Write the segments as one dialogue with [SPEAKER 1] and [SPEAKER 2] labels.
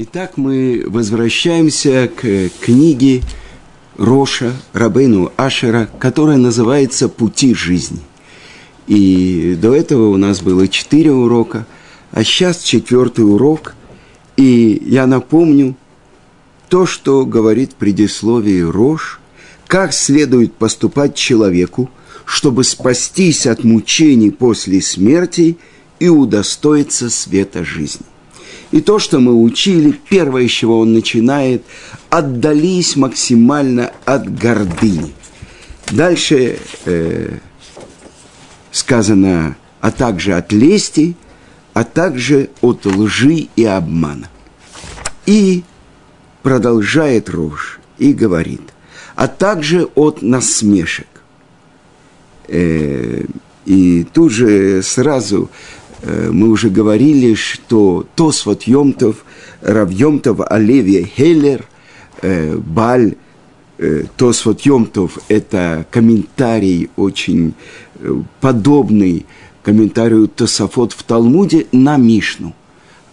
[SPEAKER 1] Итак, мы возвращаемся к книге Роша Рабейну Ашера, которая называется «Пути жизни». И до этого у нас было четыре урока, а сейчас четвертый урок. И я напомню то, что говорит предисловие Рош, как следует поступать человеку, чтобы спастись от мучений после смерти и удостоиться света жизни. И то, что мы учили, первое, с чего он начинает, отдались максимально от гордыни. Дальше э, сказано, а также от лести, а также от лжи и обмана. И продолжает Рош и говорит, а также от насмешек. Э, и тут же сразу мы уже говорили, что Тосфот Йомтов, Рав Йомтов, Олевия Хеллер, э, Баль, э, Тосфот Йомтов – это комментарий очень подобный комментарию Тософот в Талмуде на Мишну.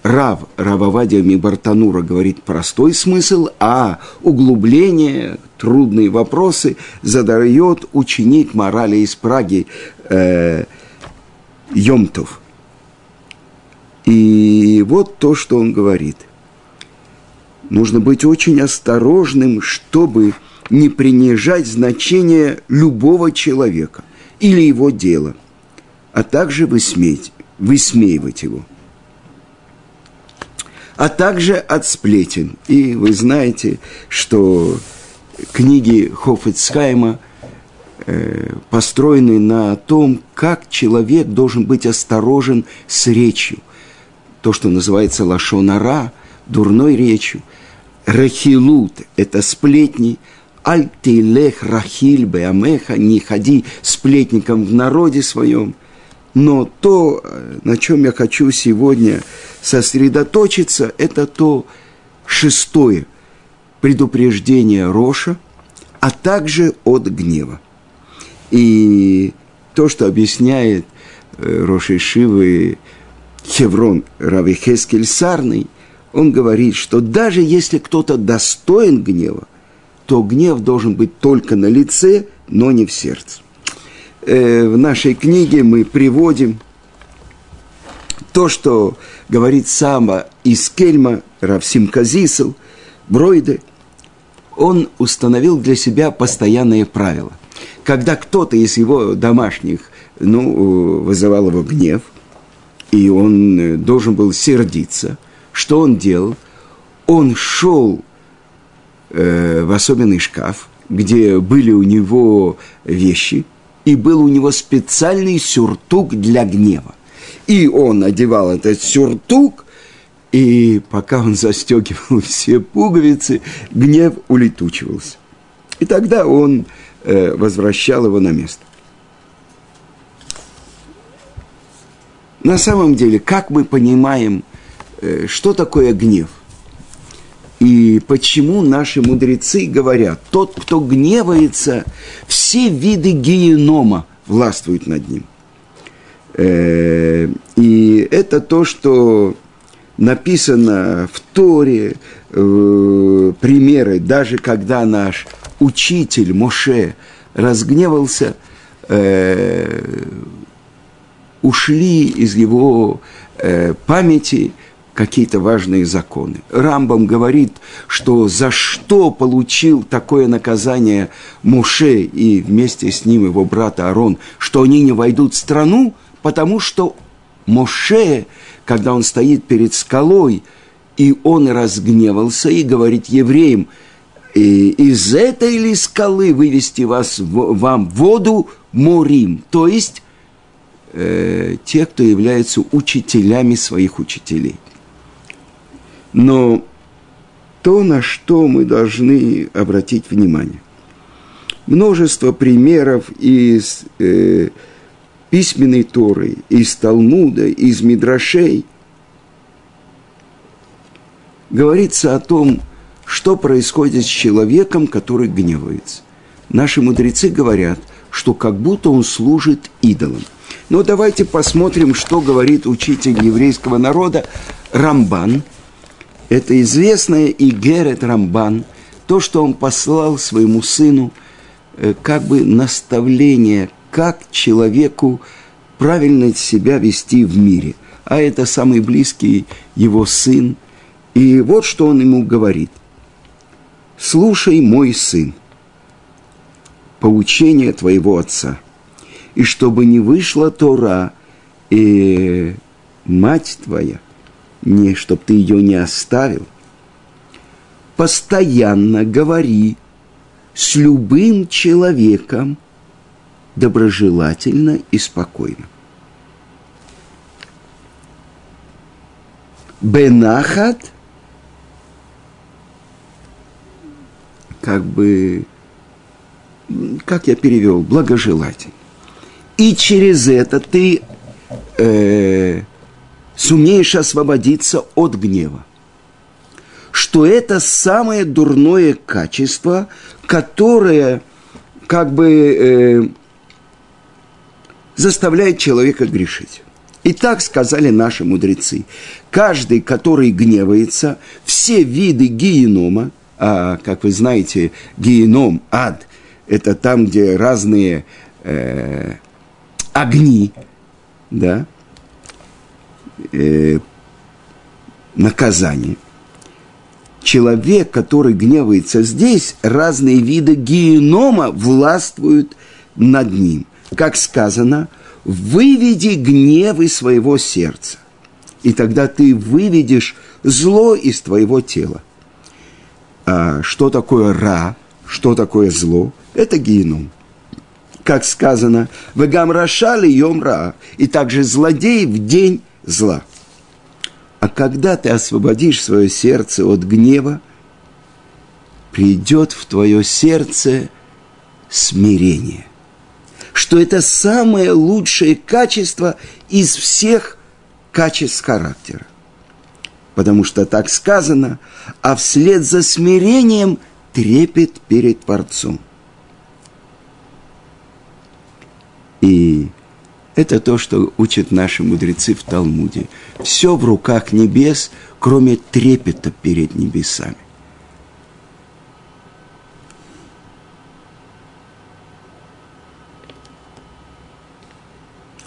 [SPEAKER 1] Рав Рававадия Мибартанура говорит простой смысл, а углубление, трудные вопросы задает ученик морали из Праги э, Йомтов – и вот то, что он говорит. Нужно быть очень осторожным, чтобы не принижать значение любого человека или его дела, а также высмеять, высмеивать его. А также от сплетен. И вы знаете, что книги Хофицхайма э, построены на том, как человек должен быть осторожен с речью – то, что называется лашонара, дурной речью. Рахилут – это сплетни. Альтилех рахиль беамеха – не ходи сплетником в народе своем. Но то, на чем я хочу сегодня сосредоточиться, это то шестое предупреждение Роша, а также от гнева. И то, что объясняет э, Роши Шивы Хеврон Равихескель Сарный, он говорит, что даже если кто-то достоин гнева, то гнев должен быть только на лице, но не в сердце. Э, в нашей книге мы приводим то, что говорит сама из Кельма, Равсим Казисел, Бройде, он установил для себя постоянные правила. Когда кто-то из его домашних ну, вызывал его гнев – и он э, должен был сердиться. Что он делал? Он шел э, в особенный шкаф, где были у него вещи, и был у него специальный сюртук для гнева. И он одевал этот сюртук, и пока он застегивал все пуговицы, гнев улетучивался. И тогда он э, возвращал его на место. На самом деле, как мы понимаем, э, что такое гнев? И почему наши мудрецы говорят, тот, кто гневается, все виды генома властвуют над ним. Э, и это то, что написано в Торе, примеры, даже когда наш учитель Моше разгневался, э, ушли из его э, памяти какие-то важные законы. Рамбам говорит, что за что получил такое наказание Муше и вместе с ним его брат Аарон, что они не войдут в страну, потому что Моше, когда он стоит перед скалой, и он разгневался и говорит евреям, из этой ли скалы вывести вас, вам воду морим, то есть э, те, кто являются учителями своих учителей. Но то, на что мы должны обратить внимание. Множество примеров из э, письменной Торы, из Талмуда, из Мидрашей говорится о том, что происходит с человеком, который гневается. Наши мудрецы говорят, что как будто он служит идолам. Но давайте посмотрим, что говорит учитель еврейского народа Рамбан. Это известное и Герет Рамбан, то, что он послал своему сыну, э, как бы наставление, как человеку правильно себя вести в мире. А это самый близкий его сын. И вот что он ему говорит. «Слушай, мой сын, поучение твоего отца, и чтобы не вышла Тора, и мать твоя, не чтоб ты ее не оставил, постоянно говори с любым человеком доброжелательно и спокойно. Бенахат, как бы, как я перевел, благожелательно. И через это ты э, сумеешь освободиться от гнева. Что это самое дурное качество, которое как бы э, заставляет человека грешить. И так сказали наши мудрецы. Каждый, который гневается, все виды генома, а, как вы знаете, геном, ад, это там, где разные э, огни, да, э, наказание. Человек, который гневается здесь, разные виды генома властвуют над ним. Как сказано, выведи гнев из своего сердца. И тогда ты выведешь зло из твоего тела. А что такое ра, что такое зло? Это геном. Как сказано, в Раша йом и также злодей в день зла. А когда ты освободишь свое сердце от гнева, придет в твое сердце смирение. Что это самое лучшее качество из всех качеств характера. Потому что так сказано, а вслед за смирением трепет перед Творцом. И это то, что учат наши мудрецы в Талмуде. Все в руках небес, кроме трепета перед небесами.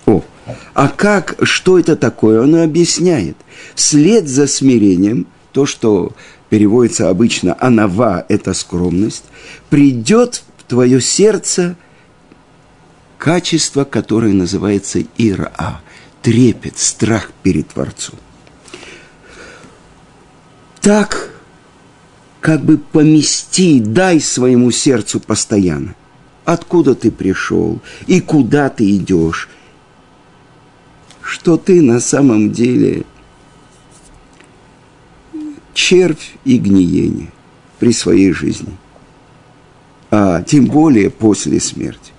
[SPEAKER 1] О, а как, что это такое? Он объясняет. Вслед за смирением, то, что переводится обычно «анава» – это скромность, придет в твое сердце – качество, которое называется ира, трепет, страх перед Творцом. Так, как бы помести, дай своему сердцу постоянно. Откуда ты пришел и куда ты идешь, что ты на самом деле червь и гниение при своей жизни, а тем более после смерти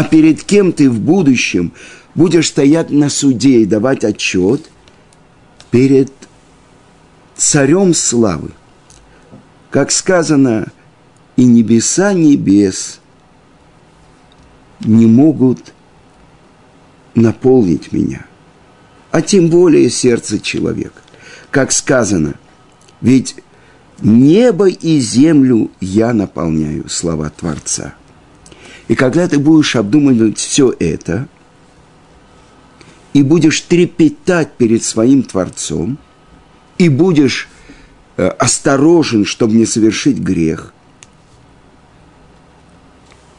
[SPEAKER 1] а перед кем ты в будущем будешь стоять на суде и давать отчет перед царем славы. Как сказано, и небеса небес не могут наполнить меня, а тем более сердце человека. Как сказано, ведь небо и землю я наполняю, слова Творца – и когда ты будешь обдумывать все это, и будешь трепетать перед своим Творцом, и будешь э, осторожен, чтобы не совершить грех,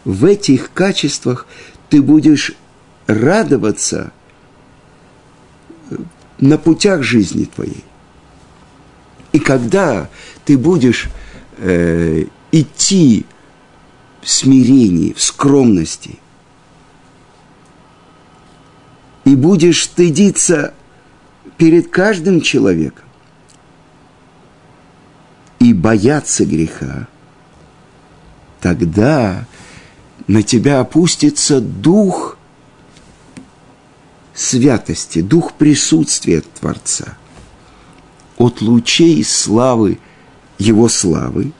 [SPEAKER 1] в этих качествах ты будешь радоваться э, на путях жизни твоей. И когда ты будешь э, идти смирении, в скромности. И будешь стыдиться перед каждым человеком и бояться греха, тогда на тебя опустится дух святости, дух присутствия Творца. От лучей славы, Его славы,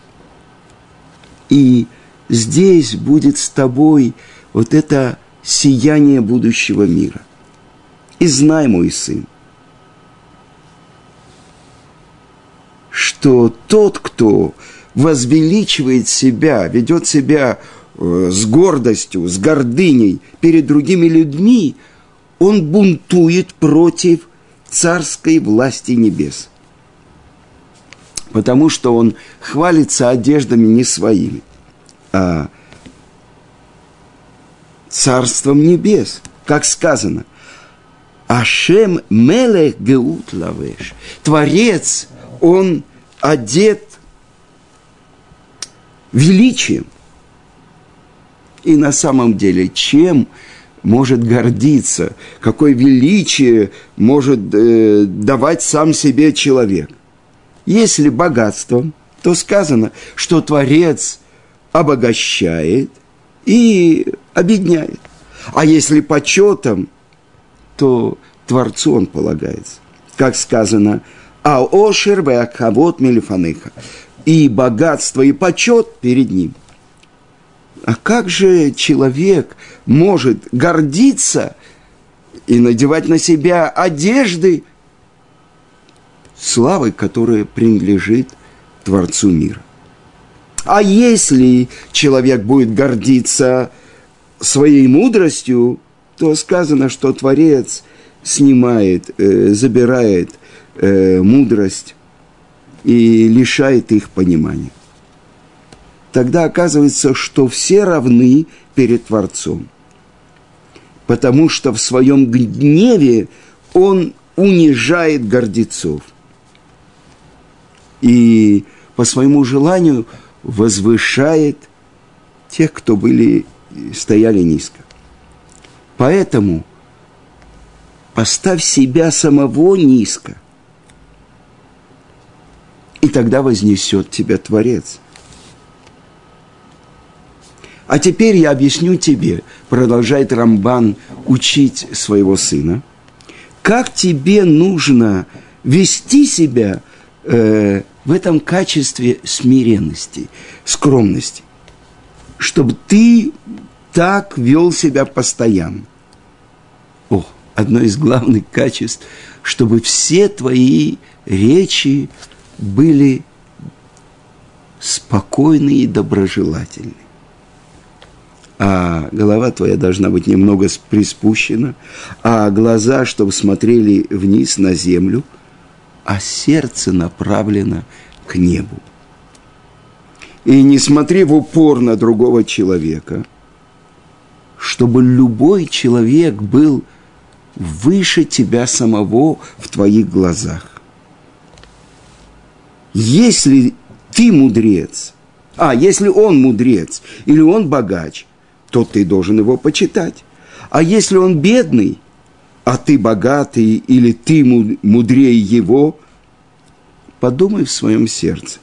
[SPEAKER 1] и здесь будет с тобой вот это сияние будущего мира. И знай, мой сын, что тот, кто возвеличивает себя, ведет себя э, с гордостью, с гордыней перед другими людьми, он бунтует против царской власти небес. Потому что он хвалится одеждами не своими, а царством небес, как сказано. Ашем мелех геут лавеш. Творец, он одет величием. И на самом деле, чем может гордиться, какое величие может э, давать сам себе человек. Если богатством, то сказано, что Творец обогащает и обедняет. А если почетом, то Творцу он полагается. Как сказано, а ошер веакавот мелифаныха. И богатство, и почет перед ним. А как же человек может гордиться и надевать на себя одежды, славой, которая принадлежит Творцу мира? А если человек будет гордиться своей мудростью, то сказано, что Творец снимает, э, забирает э, мудрость и лишает их понимания тогда оказывается, что все равны перед Творцом. Потому что в своем гневе он унижает гордецов. И по своему желанию возвышает тех, кто были, стояли низко. Поэтому поставь себя самого низко, и тогда вознесет тебя Творец – а теперь я объясню тебе, продолжает Рамбан учить своего сына, как тебе нужно вести себя э, в этом качестве смиренности, скромности, чтобы ты так вел себя постоянно. О, одно из главных качеств, чтобы все твои речи были спокойные и доброжелательные а голова твоя должна быть немного приспущена, а глаза, чтобы смотрели вниз на землю, а сердце направлено к небу. И не смотри в упор на другого человека, чтобы любой человек был выше тебя самого в твоих глазах. Если ты мудрец, а если он мудрец или он богач, то ты должен его почитать. А если он бедный, а ты богатый или ты мудрее его, подумай в своем сердце,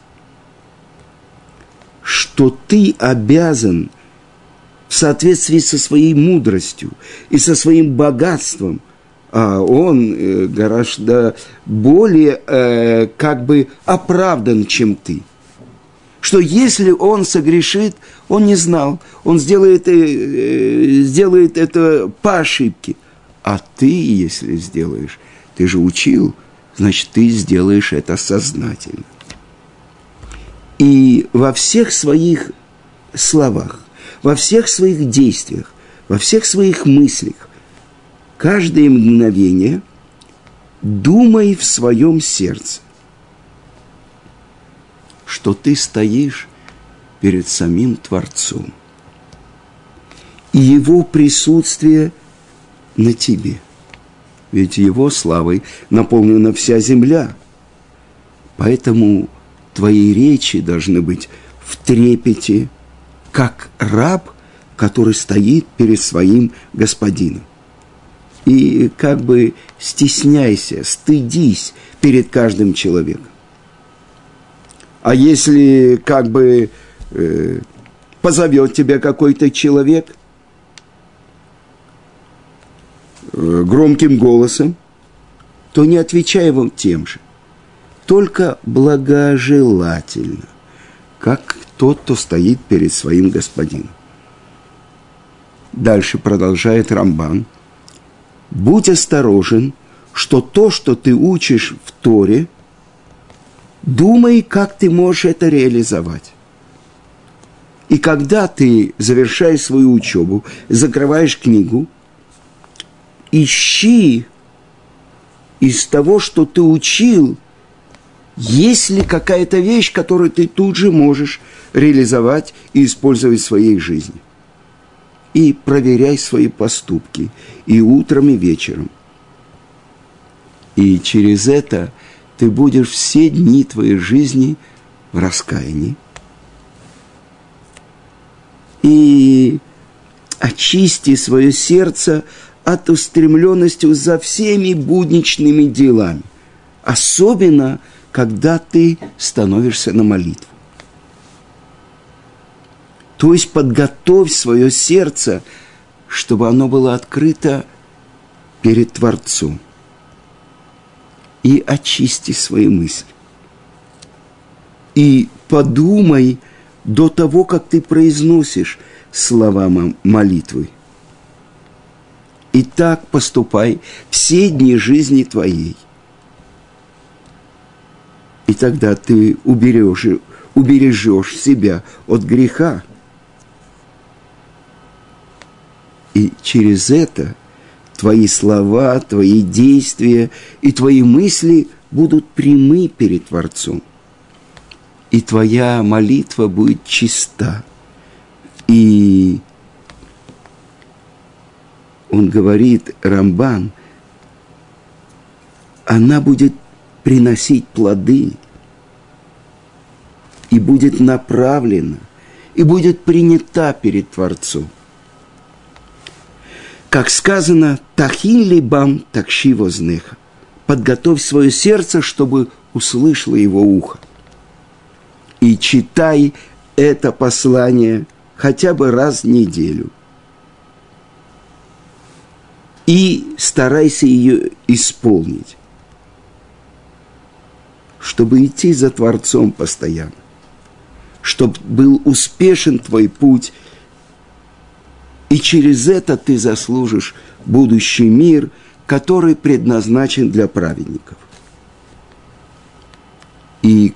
[SPEAKER 1] что ты обязан в соответствии со своей мудростью и со своим богатством, а он э, гораздо более э, как бы оправдан, чем ты – что если он согрешит, он не знал, он сделает, э, сделает это по ошибке. А ты, если сделаешь, ты же учил, значит, ты сделаешь это сознательно. И во всех своих словах, во всех своих действиях, во всех своих мыслях, каждое мгновение думай в своем сердце что ты стоишь перед самим Творцом. И Его присутствие на тебе. Ведь Его славой наполнена вся земля. Поэтому твои речи должны быть в трепете, как раб, который стоит перед своим господином. И как бы стесняйся, стыдись перед каждым человеком. А если как бы э, позовет тебя какой-то человек э, громким голосом, то не отвечай ему тем же. Только благожелательно, как тот, кто стоит перед своим господином. Дальше продолжает Рамбан. Будь осторожен, что то, что ты учишь в Торе – думай, как ты можешь это реализовать. И когда ты завершаешь свою учебу, закрываешь книгу, ищи из того, что ты учил, есть ли какая-то вещь, которую ты тут же можешь реализовать и использовать в своей жизни. И проверяй свои поступки и утром, и вечером. И через это ты будешь все дни твоей жизни в раскаянии. И очисти свое сердце от устремленности за всеми будничными делами. Особенно, когда ты становишься на молитву. То есть подготовь свое сердце, чтобы оно было открыто перед Творцом. И очисти свои мысли. И подумай до того, как ты произносишь слова молитвы. И так поступай все дни жизни твоей. И тогда ты убережешь, убережешь себя от греха. И через это твои слова, твои действия и твои мысли будут прямы перед Творцом. И твоя молитва будет чиста. И он говорит, Рамбан, она будет приносить плоды и будет направлена, и будет принята перед Творцом. Как сказано, «Тахин либам такши вознеха» подготовь свое сердце, чтобы услышало его ухо. И читай это послание хотя бы раз в неделю – и старайся ее исполнить, чтобы идти за Творцом постоянно, чтобы был успешен твой путь, и через это ты заслужишь будущий мир, который предназначен для праведников. И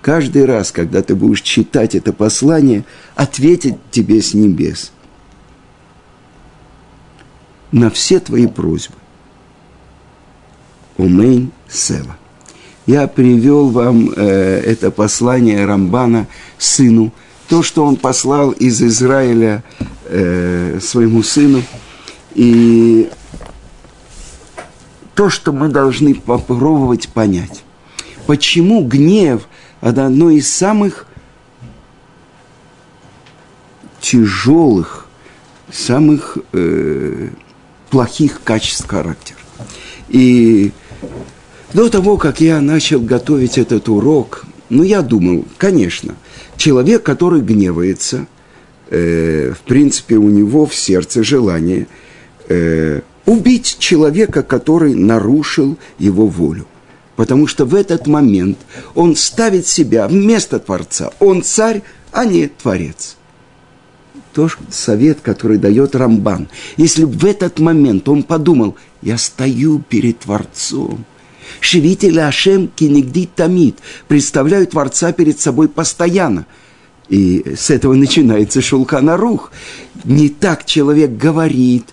[SPEAKER 1] каждый раз, когда ты будешь читать это послание, ответит тебе с небес – на все твои просьбы. Умейн Сева. Я привел вам э, это послание Рамбана сыну, то, что он послал из Израиля э, своему сыну, и то, что мы должны попробовать понять. Почему гнев – это одно из самых тяжелых, самых э, плохих качеств характера. И до того, как я начал готовить этот урок, ну, я думал, конечно, человек, который гневается, э, в принципе, у него в сердце желание э, убить человека, который нарушил его волю. Потому что в этот момент он ставит себя вместо Творца. Он царь, а не Творец то совет, который дает Рамбан. Если в этот момент он подумал, я стою перед Творцом, Шевитель Ашем кинегди тамид, представляю Творца перед собой постоянно. И с этого начинается шулхана рух. Не так человек говорит,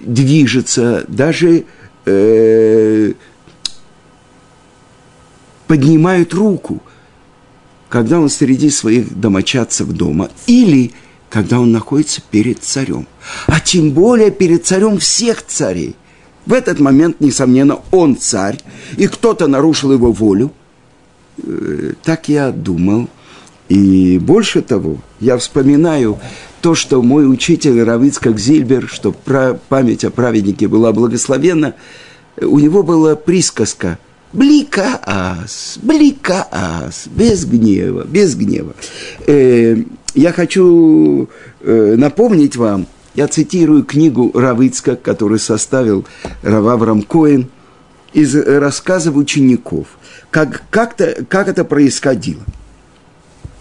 [SPEAKER 1] движется, даже э, поднимает руку, когда он среди своих домочадцев дома. Или когда он находится перед царем. А тем более перед царем всех царей. В этот момент, несомненно, он царь, и кто-то нарушил его волю. Э, так я думал. И больше того, я вспоминаю то, что мой учитель Равицкак Зильбер, что память о праведнике была благословенна, у него была присказка «Бликаас, бликаас», без гнева, без гнева. Э, я хочу э, напомнить вам, я цитирую книгу Равицка, который составил Рававрам Коин, из рассказов учеников, как, как, -то, как это происходило,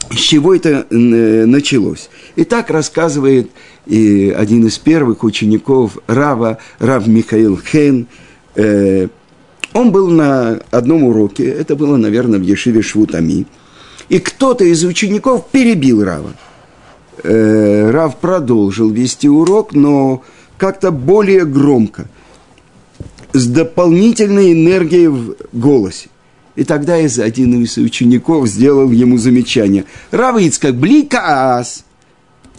[SPEAKER 1] с чего это э, началось. И так рассказывает и один из первых учеников Рава, Рав Михаил Хен, э, Он был на одном уроке, это было, наверное, в Ешиве Швутами, и кто-то из учеников перебил Рава. Э, Рав продолжил вести урок, но как-то более громко, с дополнительной энергией в голосе. И тогда из один из учеников сделал ему замечание. Рав Ицкак, бликаас!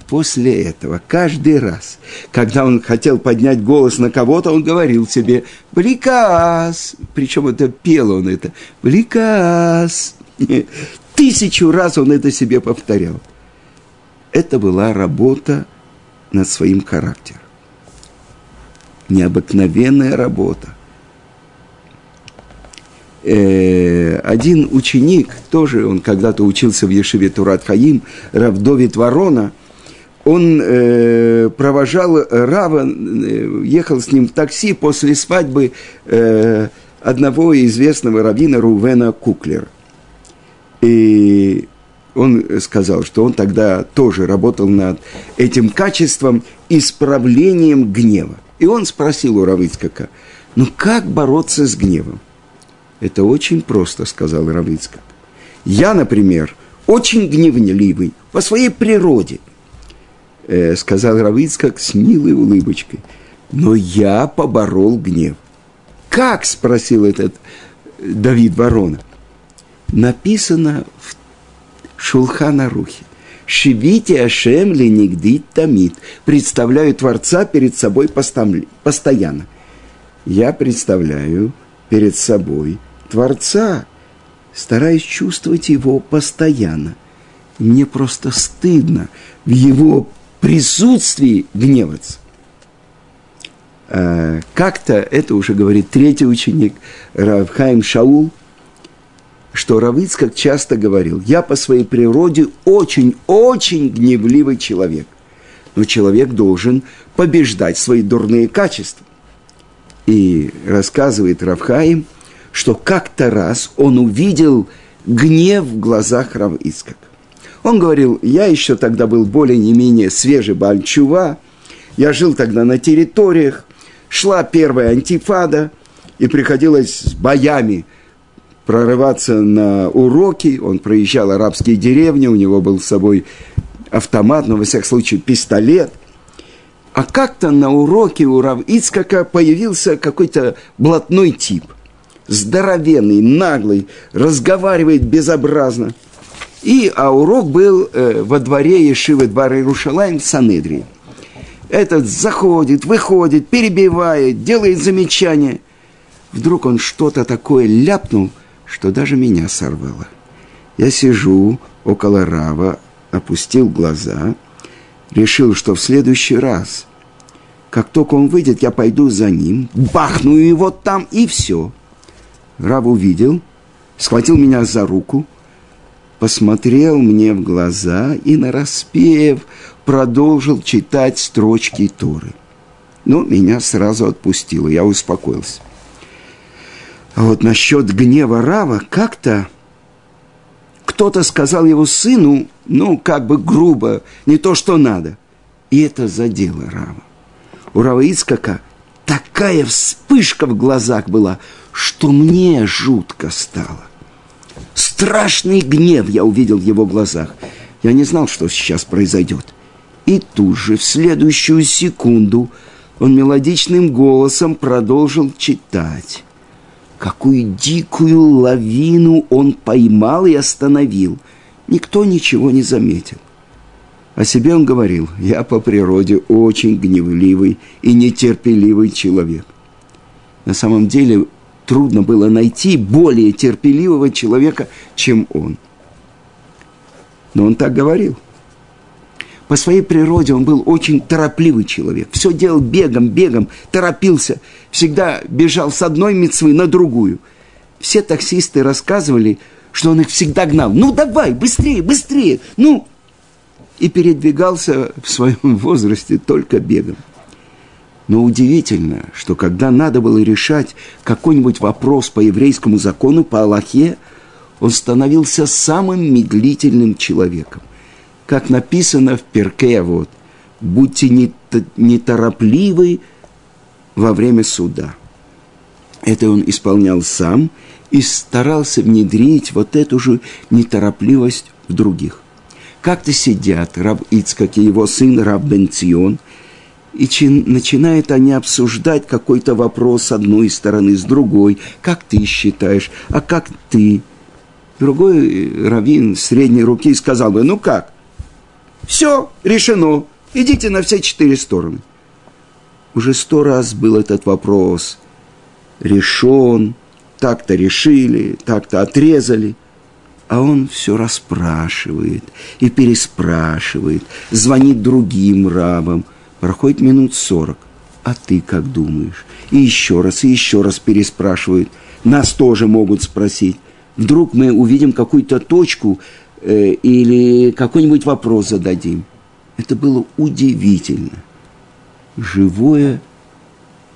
[SPEAKER 1] После этого каждый раз, когда он хотел поднять голос на кого-то, он говорил себе «Бликас!» Причем это пел он это «Бликас!» Тысячу раз он это себе повторял. Это была работа над своим характером. Необыкновенная работа. Э, один ученик, тоже он когда-то учился в Ешиве Турат Хаим, Равдовит Ворона – он э, провожал Рава, э, ехал с ним в такси после свадьбы э, одного известного раввина Рувена Куклера. И он сказал, что он тогда тоже работал над этим качеством исправлением гнева. И он спросил у Равицкака, ну как бороться с гневом? Это очень просто, сказал Равицкак. Я, например, очень гневливый по своей природе – э, сказал Равицкак с милой улыбочкой. Но я поборол гнев. Как? спросил этот Давид Ворона. Написано в Шулхана Рухе. Шивите Ашем ленигдит тамит. Представляю Творца перед собой постоянно. Я представляю перед собой Творца, стараясь чувствовать его постоянно. Мне просто стыдно в его присутствии гневаться. А, как-то, это уже говорит третий ученик, Равхайм Шаул, что Равицкак часто говорил, я по своей природе очень-очень гневливый человек. Но человек должен побеждать свои дурные качества. И рассказывает Равхаим, что как-то раз он увидел гнев в глазах Равицкака. Он говорил, я еще тогда был более не менее свежий бальчува, я жил тогда на территориях, шла первая антифада, и приходилось с боями прорываться на уроки. Он проезжал арабские деревни, у него был с собой автомат, но, во всяком случае, пистолет. А как-то на уроке у Рав Ицкака появился какой-то блатной тип. Здоровенный, наглый, разговаривает безобразно – и, а урок был э, во дворе Ешивы двора Иерушалаем в Санедрии. Этот заходит, выходит, перебивает, делает замечания. Вдруг он что-то такое ляпнул, что даже меня сорвало. Я сижу около Рава, опустил глаза, решил, что в следующий раз, как только он выйдет, я пойду за ним, бахну его там и все. Рав увидел, схватил меня за руку – посмотрел мне в глаза и, нараспев, продолжил читать строчки Торы. Но меня сразу отпустило, я успокоился. А вот насчет гнева Рава как-то кто-то сказал его сыну, ну, как бы грубо, не то, что надо. И это задело Рава. У Рава Ицкака такая вспышка в глазах была, что мне жутко стало. Страшный гнев я увидел в его глазах. Я не знал, что сейчас произойдет. И тут же, в следующую секунду, он мелодичным голосом продолжил читать. Какую дикую лавину он поймал и остановил. Никто ничего не заметил. О себе он говорил, я по природе очень гневливый и нетерпеливый человек. На самом деле трудно было найти более терпеливого человека, чем он. Но он так говорил. По своей природе он был очень торопливый человек. Все делал бегом, бегом, торопился. Всегда бежал с одной мецвы на другую. Все таксисты рассказывали, что он их всегда гнал. Ну давай, быстрее, быстрее, ну. И передвигался в своем возрасте только бегом. Но удивительно, что когда надо было решать какой-нибудь вопрос по еврейскому закону, по Аллахе, он становился самым медлительным человеком. Как написано в Перке, вот, будьте неторопливы во время суда. Это он исполнял сам и старался внедрить вот эту же неторопливость в других. Как-то сидят раб Ицкак и его сын раб Бенцион, и чин, начинают они обсуждать какой-то вопрос с одной стороны, с другой. Как ты считаешь? А как ты? Другой раввин средней руки сказал бы, ну как? Все, решено. Идите на все четыре стороны. Уже сто раз был этот вопрос решен, так-то решили, так-то отрезали. А он все расспрашивает и переспрашивает, звонит другим рабам. Проходит минут сорок. А ты как думаешь? И еще раз, и еще раз переспрашивают. Нас тоже могут спросить. Вдруг мы увидим какую-то точку э, или какой-нибудь вопрос зададим. Это было удивительно. Живое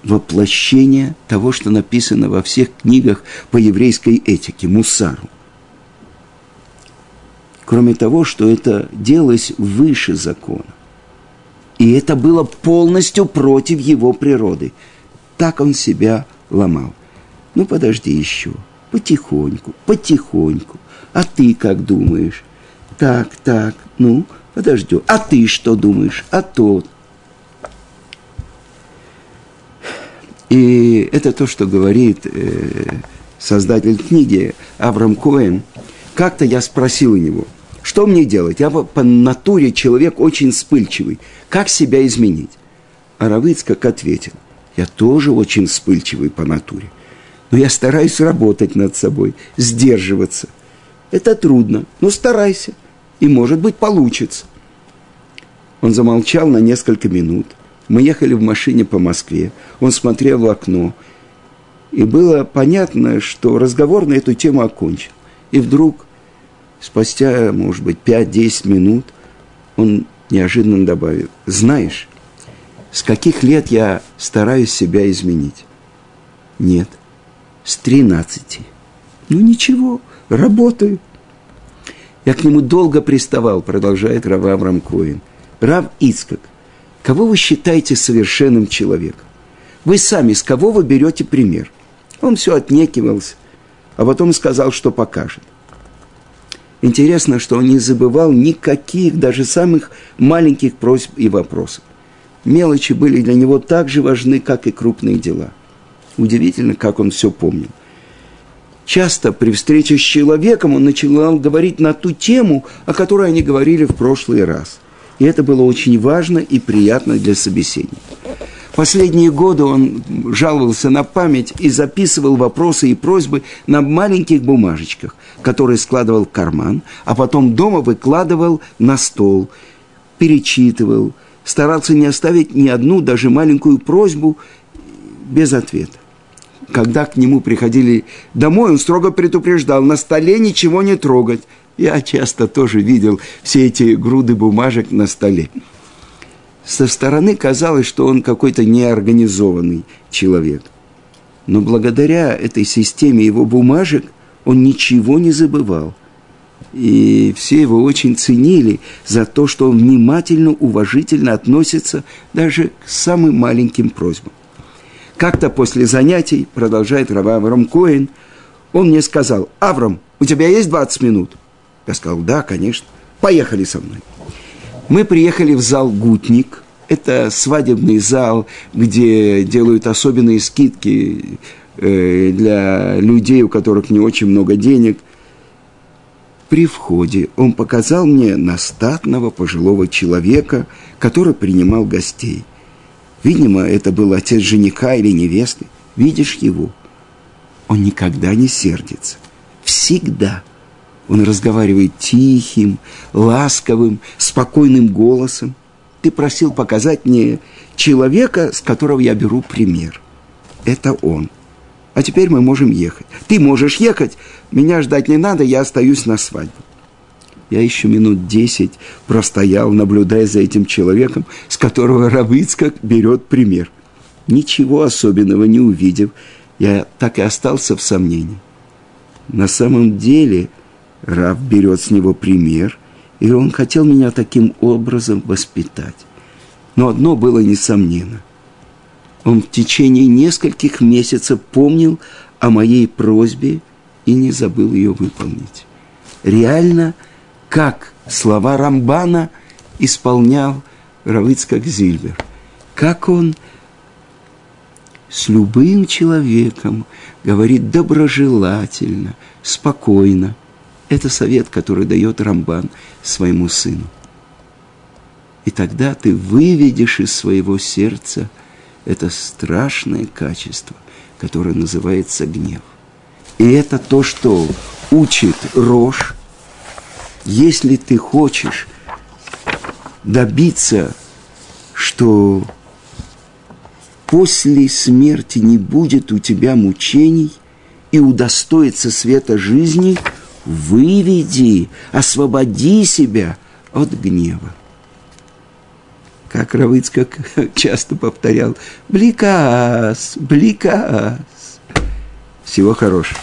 [SPEAKER 1] воплощение того, что написано во всех книгах по еврейской этике, мусару. Кроме того, что это делалось выше закона. И это было полностью против его природы. Так он себя ломал. Ну, подожди еще. Потихоньку, потихоньку. А ты как думаешь? Так, так, ну, подождем. А ты что думаешь? А тот? И это то, что говорит э, создатель книги Авраам Коэн. Как-то я спросил у него, что мне делать? Я по, натуре человек очень вспыльчивый. Как себя изменить? А Равыцкак ответил, я тоже очень вспыльчивый по натуре. Но я стараюсь работать над собой, сдерживаться. Это трудно, но старайся, и, может быть, получится. Он замолчал на несколько минут – мы ехали в машине по Москве, он смотрел в окно, и было понятно, что разговор на эту тему окончен. И вдруг, спустя, может быть, 5-10 минут, он неожиданно добавил, знаешь, с каких лет я стараюсь себя изменить? Нет, с 13. Ну ничего, работаю. Я к нему долго приставал, продолжает Рав Авраам Коин. Рав Ицкак – Кого вы считаете совершенным человеком? Вы сами с кого вы берете пример? Он все отнекивался, а потом сказал, что покажет. Интересно, что он не забывал никаких, даже самых маленьких просьб и вопросов. Мелочи были для него так же важны, как и крупные дела. Удивительно, как он все помнил. Часто при встрече с человеком он начинал говорить на ту тему, о которой они говорили в прошлый раз – и это было очень важно и приятно для собеседника. Последние годы он жаловался на память и записывал вопросы и просьбы на маленьких бумажечках, которые складывал в карман, а потом дома выкладывал на стол, перечитывал, старался не оставить ни одну, даже маленькую просьбу без ответа. Когда к нему приходили домой, он строго предупреждал, на столе ничего не трогать, я часто тоже видел все эти груды бумажек на столе. Со стороны казалось, что он какой-то неорганизованный человек. Но благодаря этой системе его бумажек он ничего не забывал. И все его очень ценили за то, что он внимательно, уважительно относится даже к самым маленьким просьбам. Как-то после занятий, продолжает Рава Аврам Коин, он мне сказал, «Аврам, у тебя есть 20 минут?» Я сказал, да, конечно. Поехали со мной. Мы приехали в зал «Гутник». Это свадебный зал, где делают особенные скидки э, для людей, у которых не очень много денег. При входе он показал мне настатного пожилого человека, который принимал гостей. Видимо, это был отец жениха или невесты. Видишь его? Он никогда не сердится. Всегда – он разговаривает тихим, ласковым, спокойным голосом. Ты просил показать мне человека, с которого я беру пример. Это он. А теперь мы можем ехать. Ты можешь ехать, меня ждать не надо, я остаюсь на свадьбу. Я еще минут десять простоял, наблюдая за этим человеком, с которого Равыцкак берет пример. Ничего особенного не увидев, я так и остался в сомнении. На самом деле – Рав берет с него пример, и он хотел меня таким образом воспитать. Но одно было несомненно. Он в течение нескольких месяцев помнил о моей просьбе и не забыл ее выполнить. Реально, как слова Рамбана исполнял Равицкак Зильбер. Как он с любым человеком говорит доброжелательно, спокойно. Это совет, который дает Рамбан своему сыну. И тогда ты выведешь из своего сердца это страшное качество, которое называется гнев. И это то, что учит Рош. Если ты хочешь добиться, что после смерти не будет у тебя мучений и удостоится света жизни, выведи, освободи себя от гнева. Как Равыцкак часто повторял, бликас, бликас. Всего хорошего.